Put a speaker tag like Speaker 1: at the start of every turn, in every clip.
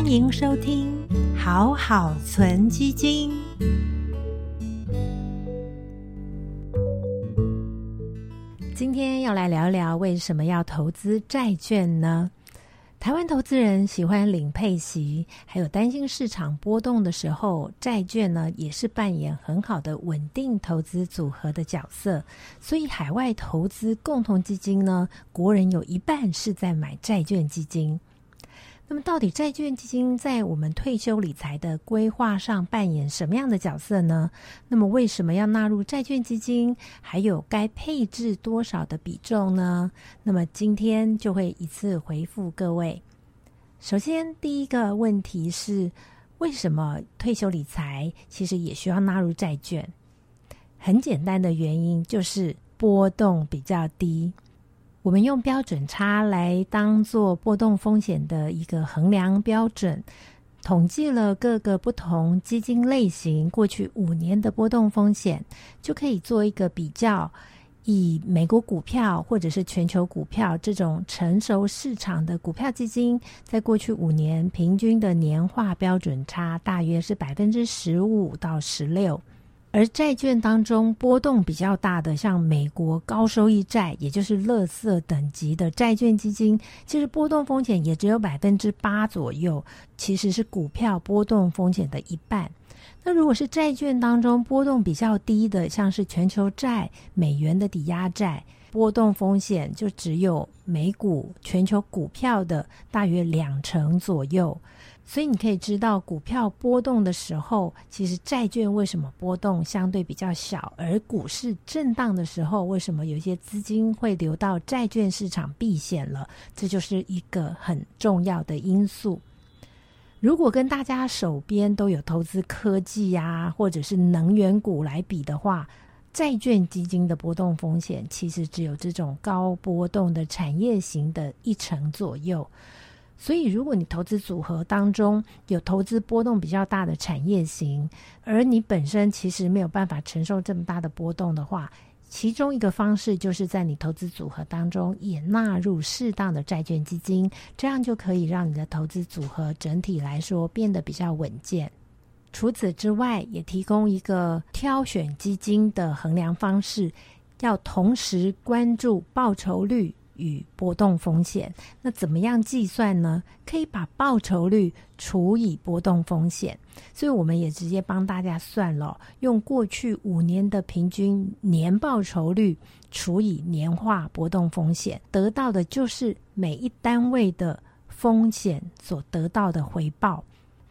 Speaker 1: 欢迎收听好好存基金。今天要来聊聊为什么要投资债券呢？台湾投资人喜欢领配息，还有担心市场波动的时候，债券呢也是扮演很好的稳定投资组合的角色。所以，海外投资共同基金呢，国人有一半是在买债券基金。那么，到底债券基金在我们退休理财的规划上扮演什么样的角色呢？那么，为什么要纳入债券基金？还有该配置多少的比重呢？那么，今天就会一次回复各位。首先，第一个问题是，为什么退休理财其实也需要纳入债券？很简单的原因就是波动比较低。我们用标准差来当做波动风险的一个衡量标准，统计了各个不同基金类型过去五年的波动风险，就可以做一个比较。以美国股票或者是全球股票这种成熟市场的股票基金，在过去五年平均的年化标准差大约是百分之十五到十六。而债券当中波动比较大的，像美国高收益债，也就是乐色等级的债券基金，其实波动风险也只有百分之八左右，其实是股票波动风险的一半。那如果是债券当中波动比较低的，像是全球债、美元的抵押债，波动风险就只有美股全球股票的大约两成左右。所以你可以知道，股票波动的时候，其实债券为什么波动相对比较小；而股市震荡的时候，为什么有些资金会流到债券市场避险了？这就是一个很重要的因素。如果跟大家手边都有投资科技呀，或者是能源股来比的话，债券基金的波动风险其实只有这种高波动的产业型的一成左右。所以，如果你投资组合当中有投资波动比较大的产业型，而你本身其实没有办法承受这么大的波动的话，其中一个方式就是在你投资组合当中也纳入适当的债券基金，这样就可以让你的投资组合整体来说变得比较稳健。除此之外，也提供一个挑选基金的衡量方式，要同时关注报酬率。与波动风险，那怎么样计算呢？可以把报酬率除以波动风险，所以我们也直接帮大家算了，用过去五年的平均年报酬率除以年化波动风险，得到的就是每一单位的风险所得到的回报。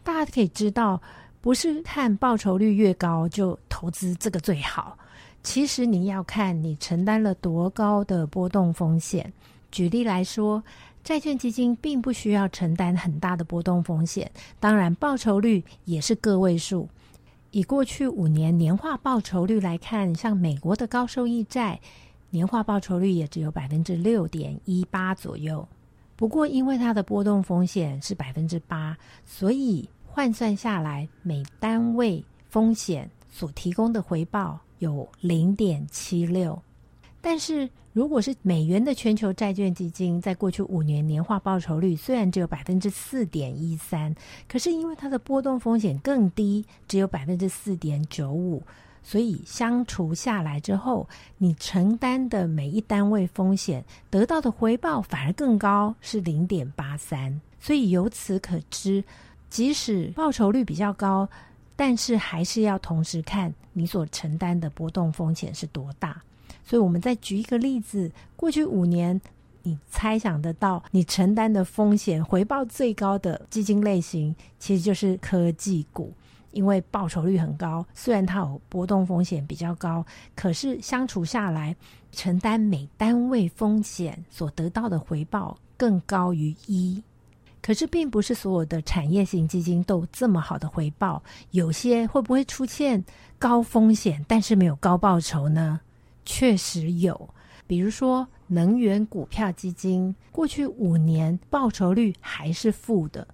Speaker 1: 大家可以知道，不是看报酬率越高就投资这个最好。其实你要看你承担了多高的波动风险。举例来说，债券基金并不需要承担很大的波动风险，当然报酬率也是个位数。以过去五年年化报酬率来看，像美国的高收益债年化报酬率也只有百分之六点一八左右。不过，因为它的波动风险是百分之八，所以换算下来，每单位风险所提供的回报。有零点七六，但是如果是美元的全球债券基金，在过去五年年化报酬率虽然只有百分之四点一三，可是因为它的波动风险更低，只有百分之四点九五，所以相除下来之后，你承担的每一单位风险得到的回报反而更高，是零点八三。所以由此可知，即使报酬率比较高。但是还是要同时看你所承担的波动风险是多大。所以，我们再举一个例子：过去五年，你猜想得到你承担的风险回报最高的基金类型，其实就是科技股，因为报酬率很高。虽然它有波动风险比较高，可是相处下来，承担每单位风险所得到的回报更高于一。可是，并不是所有的产业型基金都这么好的回报，有些会不会出现高风险，但是没有高报酬呢？确实有，比如说能源股票基金，过去五年报酬率还是负的，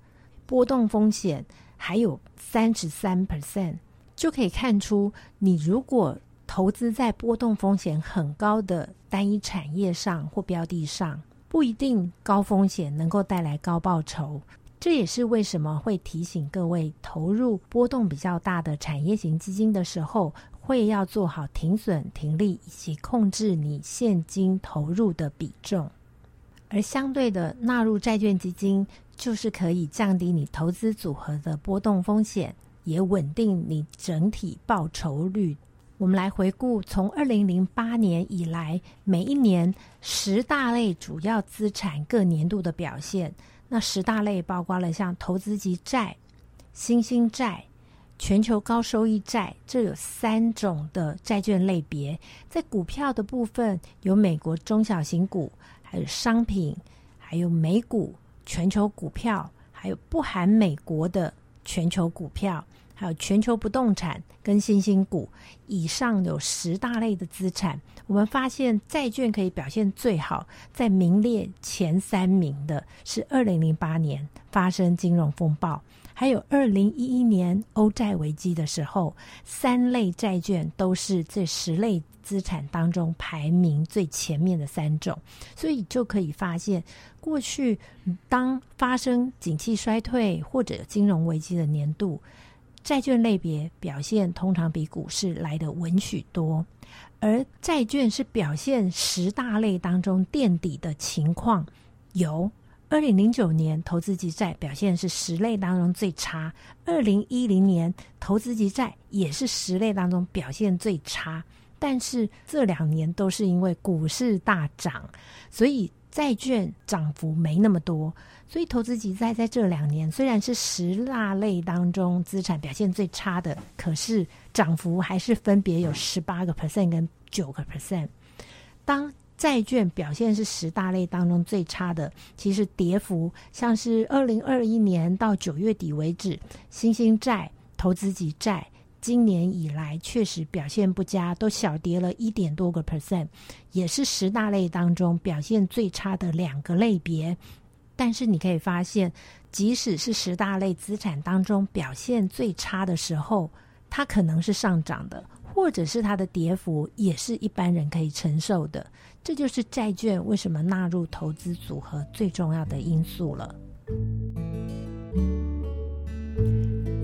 Speaker 1: 波动风险还有三十三 percent，就可以看出，你如果投资在波动风险很高的单一产业上或标的上。不一定高风险能够带来高报酬，这也是为什么会提醒各位投入波动比较大的产业型基金的时候，会要做好停损、停利以及控制你现金投入的比重。而相对的，纳入债券基金就是可以降低你投资组合的波动风险，也稳定你整体报酬率。我们来回顾从二零零八年以来，每一年十大类主要资产各年度的表现。那十大类包括了像投资级债、新兴债、全球高收益债，这有三种的债券类别。在股票的部分，有美国中小型股，还有商品，还有美股、全球股票，还有不含美国的全球股票。还有全球不动产跟新兴股，以上有十大类的资产，我们发现债券可以表现最好，在名列前三名的是二零零八年发生金融风暴，还有二零一一年欧债危机的时候，三类债券都是这十类资产当中排名最前面的三种，所以就可以发现，过去当发生景气衰退或者金融危机的年度。债券类别表现通常比股市来的稳许多，而债券是表现十大类当中垫底的情况。有二零零九年投资级债表现是十类当中最差，二零一零年投资级债也是十类当中表现最差。但是这两年都是因为股市大涨，所以债券涨幅没那么多。所以投资级债在这两年虽然是十大类当中资产表现最差的，可是涨幅还是分别有十八个 percent 跟九个 percent。当债券表现是十大类当中最差的，其实跌幅像是二零二一年到九月底为止，新兴债、投资级债今年以来确实表现不佳，都小跌了一点多个 percent，也是十大类当中表现最差的两个类别。但是你可以发现，即使是十大类资产当中表现最差的时候，它可能是上涨的，或者是它的跌幅也是一般人可以承受的。这就是债券为什么纳入投资组合最重要的因素了。